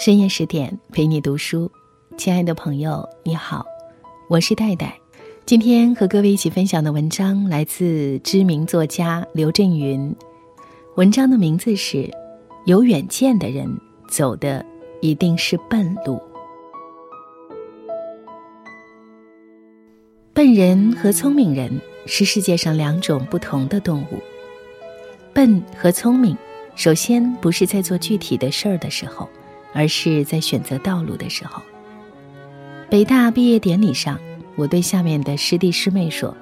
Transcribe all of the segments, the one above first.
深夜十点陪你读书，亲爱的朋友，你好，我是戴戴。今天和各位一起分享的文章来自知名作家刘震云，文章的名字是《有远见的人走的一定是笨路》。笨人和聪明人是世界上两种不同的动物。笨和聪明，首先不是在做具体的事儿的时候。而是在选择道路的时候。北大毕业典礼上，我对下面的师弟师妹说：“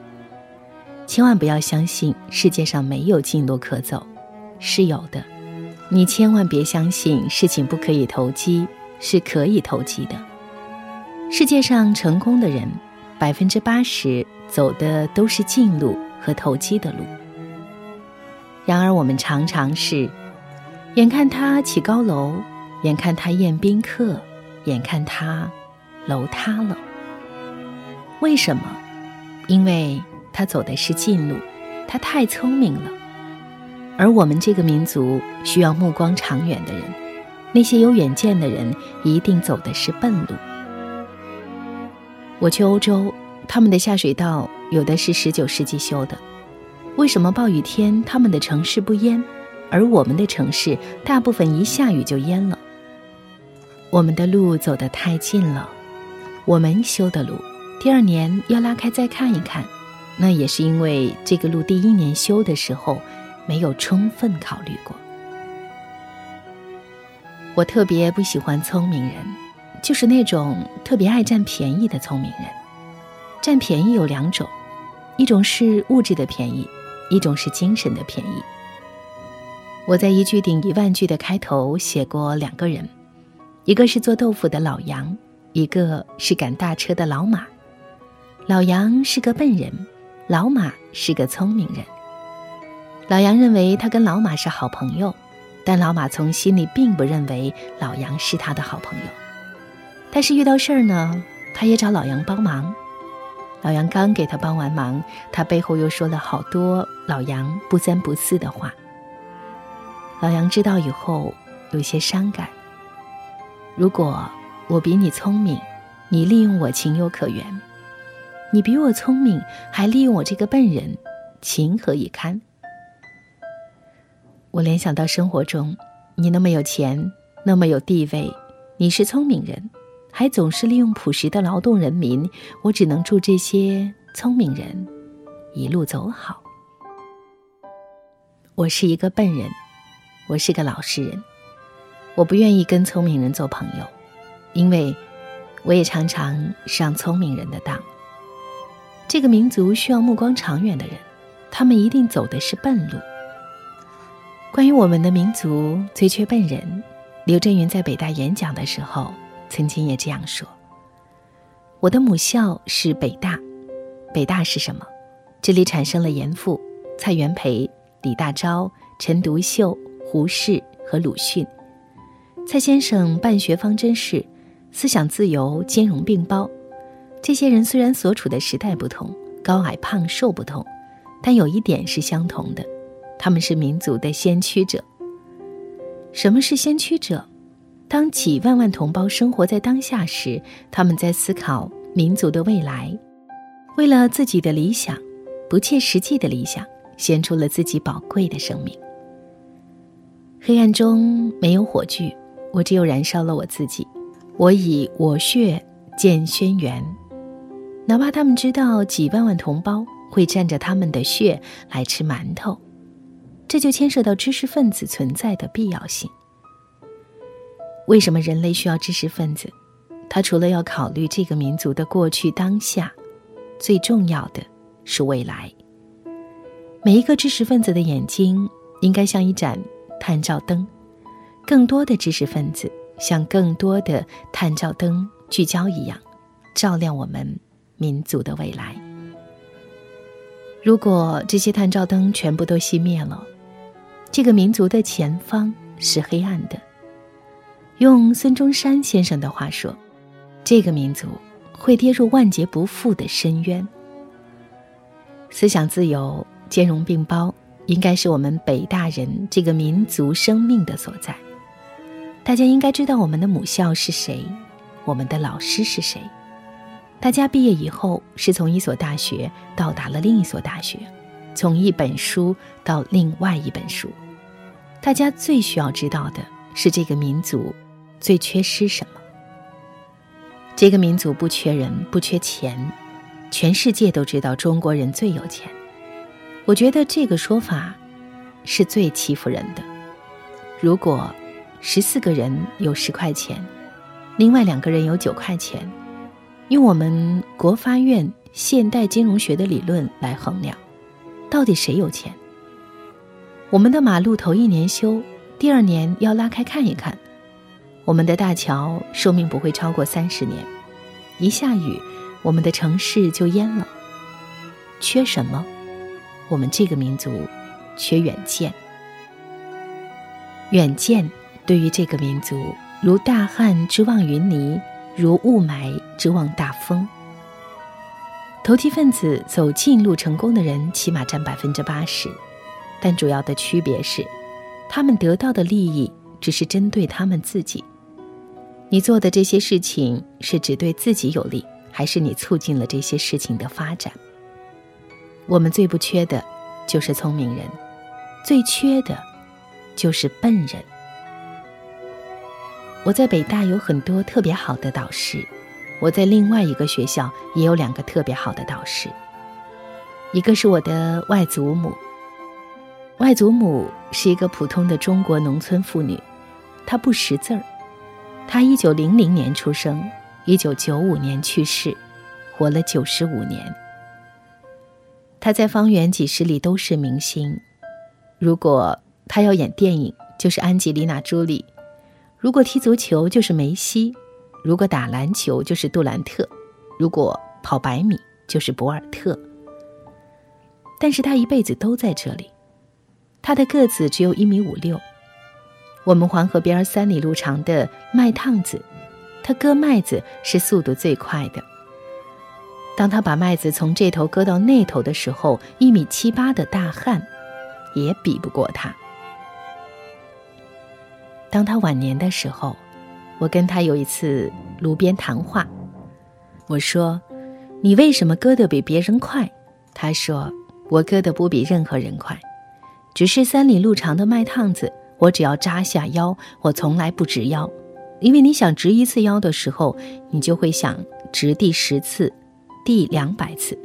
千万不要相信世界上没有近路可走，是有的。你千万别相信事情不可以投机，是可以投机的。世界上成功的人，百分之八十走的都是近路和投机的路。然而我们常常是，眼看他起高楼。”眼看他宴宾客，眼看他楼塌了。为什么？因为他走的是近路，他太聪明了。而我们这个民族需要目光长远的人，那些有远见的人一定走的是笨路。我去欧洲，他们的下水道有的是十九世纪修的，为什么暴雨天他们的城市不淹，而我们的城市大部分一下雨就淹了？我们的路走得太近了，我们修的路，第二年要拉开再看一看，那也是因为这个路第一年修的时候没有充分考虑过。我特别不喜欢聪明人，就是那种特别爱占便宜的聪明人。占便宜有两种，一种是物质的便宜，一种是精神的便宜。我在一句顶一万句的开头写过两个人。一个是做豆腐的老杨，一个是赶大车的老马。老杨是个笨人，老马是个聪明人。老杨认为他跟老马是好朋友，但老马从心里并不认为老杨是他的好朋友。但是遇到事儿呢，他也找老杨帮忙。老杨刚给他帮完忙，他背后又说了好多老杨不三不四的话。老杨知道以后，有些伤感。如果我比你聪明，你利用我情有可原；你比我聪明，还利用我这个笨人，情何以堪？我联想到生活中，你那么有钱，那么有地位，你是聪明人，还总是利用朴实的劳动人民，我只能祝这些聪明人一路走好。我是一个笨人，我是个老实人。我不愿意跟聪明人做朋友，因为我也常常上聪明人的当。这个民族需要目光长远的人，他们一定走的是笨路。关于我们的民族最缺笨人，刘震云在北大演讲的时候曾经也这样说：“我的母校是北大，北大是什么？这里产生了严复、蔡元培、李大钊、陈独秀、胡适和鲁迅。”蔡先生办学方针是思想自由、兼容并包。这些人虽然所处的时代不同，高矮胖瘦不同，但有一点是相同的：他们是民族的先驱者。什么是先驱者？当几万万同胞生活在当下时，他们在思考民族的未来，为了自己的理想，不切实际的理想，献出了自己宝贵的生命。黑暗中没有火炬。我只有燃烧了我自己，我以我血建轩辕，哪怕他们知道几万万同胞会蘸着他们的血来吃馒头，这就牵涉到知识分子存在的必要性。为什么人类需要知识分子？他除了要考虑这个民族的过去当下，最重要的是未来。每一个知识分子的眼睛应该像一盏探照灯。更多的知识分子像更多的探照灯聚焦一样，照亮我们民族的未来。如果这些探照灯全部都熄灭了，这个民族的前方是黑暗的。用孙中山先生的话说，这个民族会跌入万劫不复的深渊。思想自由、兼容并包，应该是我们北大人这个民族生命的所在。大家应该知道我们的母校是谁，我们的老师是谁。大家毕业以后是从一所大学到达了另一所大学，从一本书到另外一本书。大家最需要知道的是这个民族最缺失什么。这个民族不缺人，不缺钱，全世界都知道中国人最有钱。我觉得这个说法是最欺负人的。如果十四个人有十块钱，另外两个人有九块钱，用我们国发院现代金融学的理论来衡量，到底谁有钱？我们的马路头一年修，第二年要拉开看一看；我们的大桥寿命不会超过三十年，一下雨，我们的城市就淹了。缺什么？我们这个民族缺远见。远见。对于这个民族，如大旱之望云霓，如雾霾之望大风。投机分子走近路成功的人，起码占百分之八十，但主要的区别是，他们得到的利益只是针对他们自己。你做的这些事情是只对自己有利，还是你促进了这些事情的发展？我们最不缺的，就是聪明人；最缺的，就是笨人。我在北大有很多特别好的导师，我在另外一个学校也有两个特别好的导师。一个是我的外祖母，外祖母是一个普通的中国农村妇女，她不识字儿，她一九零零年出生，一九九五年去世，活了九十五年。她在方圆几十里都是明星，如果她要演电影，就是安吉丽娜·朱莉。如果踢足球就是梅西，如果打篮球就是杜兰特，如果跑百米就是博尔特。但是他一辈子都在这里，他的个子只有一米五六。我们黄河边三里路长的麦趟子，他割麦子是速度最快的。当他把麦子从这头割到那头的时候，一米七八的大汉也比不过他。当他晚年的时候，我跟他有一次炉边谈话。我说：“你为什么割得比别人快？”他说：“我割得不比任何人快，只是三里路长的麦趟子，我只要扎下腰，我从来不直腰。因为你想直一次腰的时候，你就会想直第十次、第两百次。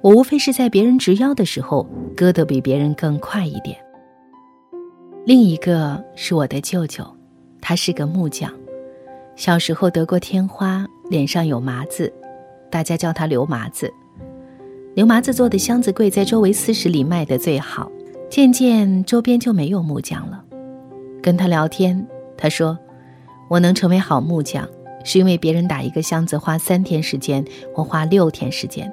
我无非是在别人直腰的时候，割得比别人更快一点。”另一个是我的舅舅，他是个木匠，小时候得过天花，脸上有麻子，大家叫他刘麻子。刘麻子做的箱子柜在周围四十里卖的最好，渐渐周边就没有木匠了。跟他聊天，他说：“我能成为好木匠，是因为别人打一个箱子花三天时间，我花六天时间。”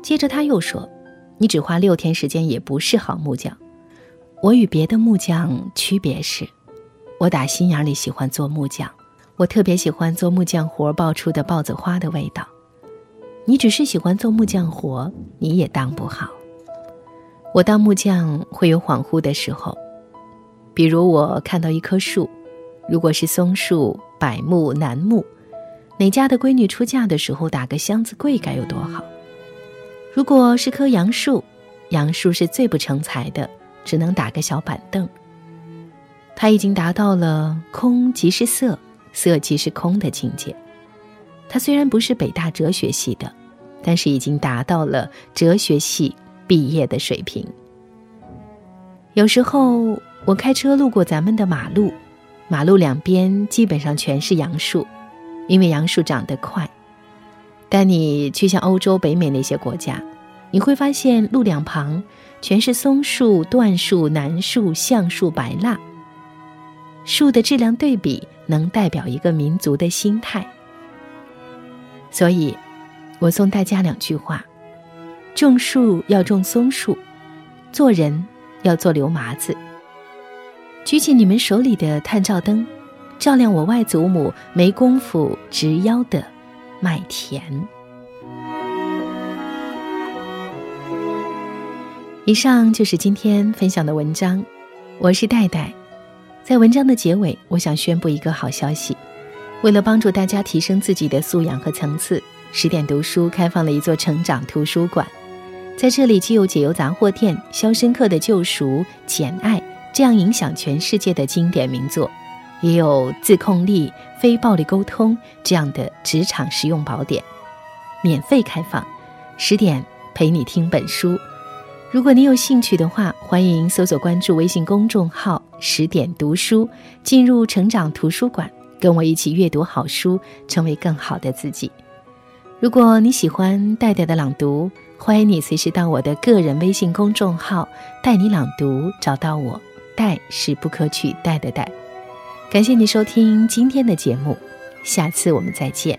接着他又说：“你只花六天时间也不是好木匠。”我与别的木匠区别是，我打心眼里喜欢做木匠，我特别喜欢做木匠活爆出的豹子花的味道。你只是喜欢做木匠活，你也当不好。我当木匠会有恍惚的时候，比如我看到一棵树，如果是松树、柏木、楠木，哪家的闺女出嫁的时候打个箱子柜该有多好？如果是棵杨树，杨树是最不成才的。只能打个小板凳。他已经达到了空即是色，色即是空的境界。他虽然不是北大哲学系的，但是已经达到了哲学系毕业的水平。有时候我开车路过咱们的马路，马路两边基本上全是杨树，因为杨树长得快。但你去像欧洲、北美那些国家，你会发现路两旁。全是松树、椴树、楠树、橡树、白蜡。树的质量对比，能代表一个民族的心态。所以，我送大家两句话：种树要种松树，做人要做刘麻子。举起你们手里的探照灯，照亮我外祖母没工夫直腰的麦田。以上就是今天分享的文章，我是戴戴，在文章的结尾，我想宣布一个好消息。为了帮助大家提升自己的素养和层次，十点读书开放了一座成长图书馆。在这里，既有解忧杂货店、《肖申克的救赎》、《简爱》这样影响全世界的经典名作，也有自控力、非暴力沟通这样的职场实用宝典，免费开放。十点陪你听本书。如果你有兴趣的话，欢迎搜索关注微信公众号“十点读书”，进入成长图书馆，跟我一起阅读好书，成为更好的自己。如果你喜欢戴戴的朗读，欢迎你随时到我的个人微信公众号“带你朗读”找到我。戴是不可取代的戴。感谢你收听今天的节目，下次我们再见。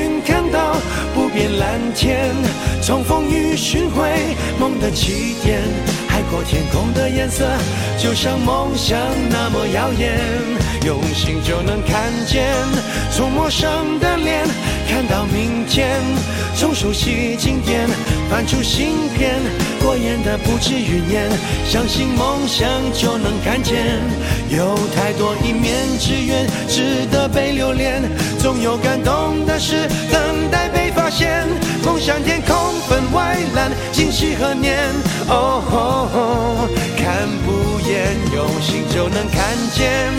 天，从风雨寻回梦的起点。海阔天空的颜色，就像梦想那么耀眼。用心就能看见，从陌生的脸看到明天，从熟悉经典翻出新篇。过眼的不止云烟，相信梦想就能看见。有太多一面之缘，值得被留恋。总有感动的事等待被发现。梦想天空分外蓝，今夕何年？哦吼，看不厌，用心就能看见。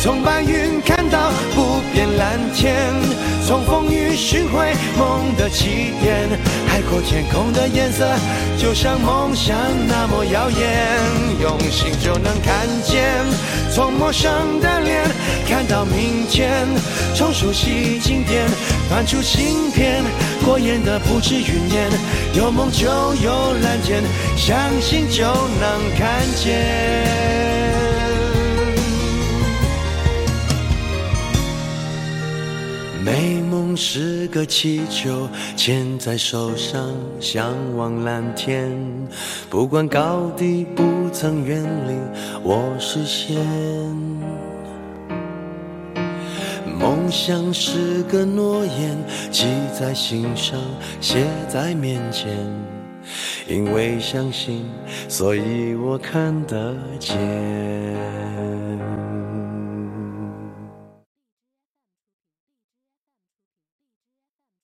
从白云看到不变蓝天，从风雨寻回梦的起点。海阔天空的颜色，就像梦想那么耀眼。用心就能看见，从陌生的脸看到明天，从熟悉经典翻出新篇。过眼的不止云烟，有梦就有蓝天，相信就能看见。美梦是个气球，牵在手上，向往蓝天。不管高低，不曾远离我视线。梦想是个诺言，记在心上，写在面前。因为相信，所以我看得见。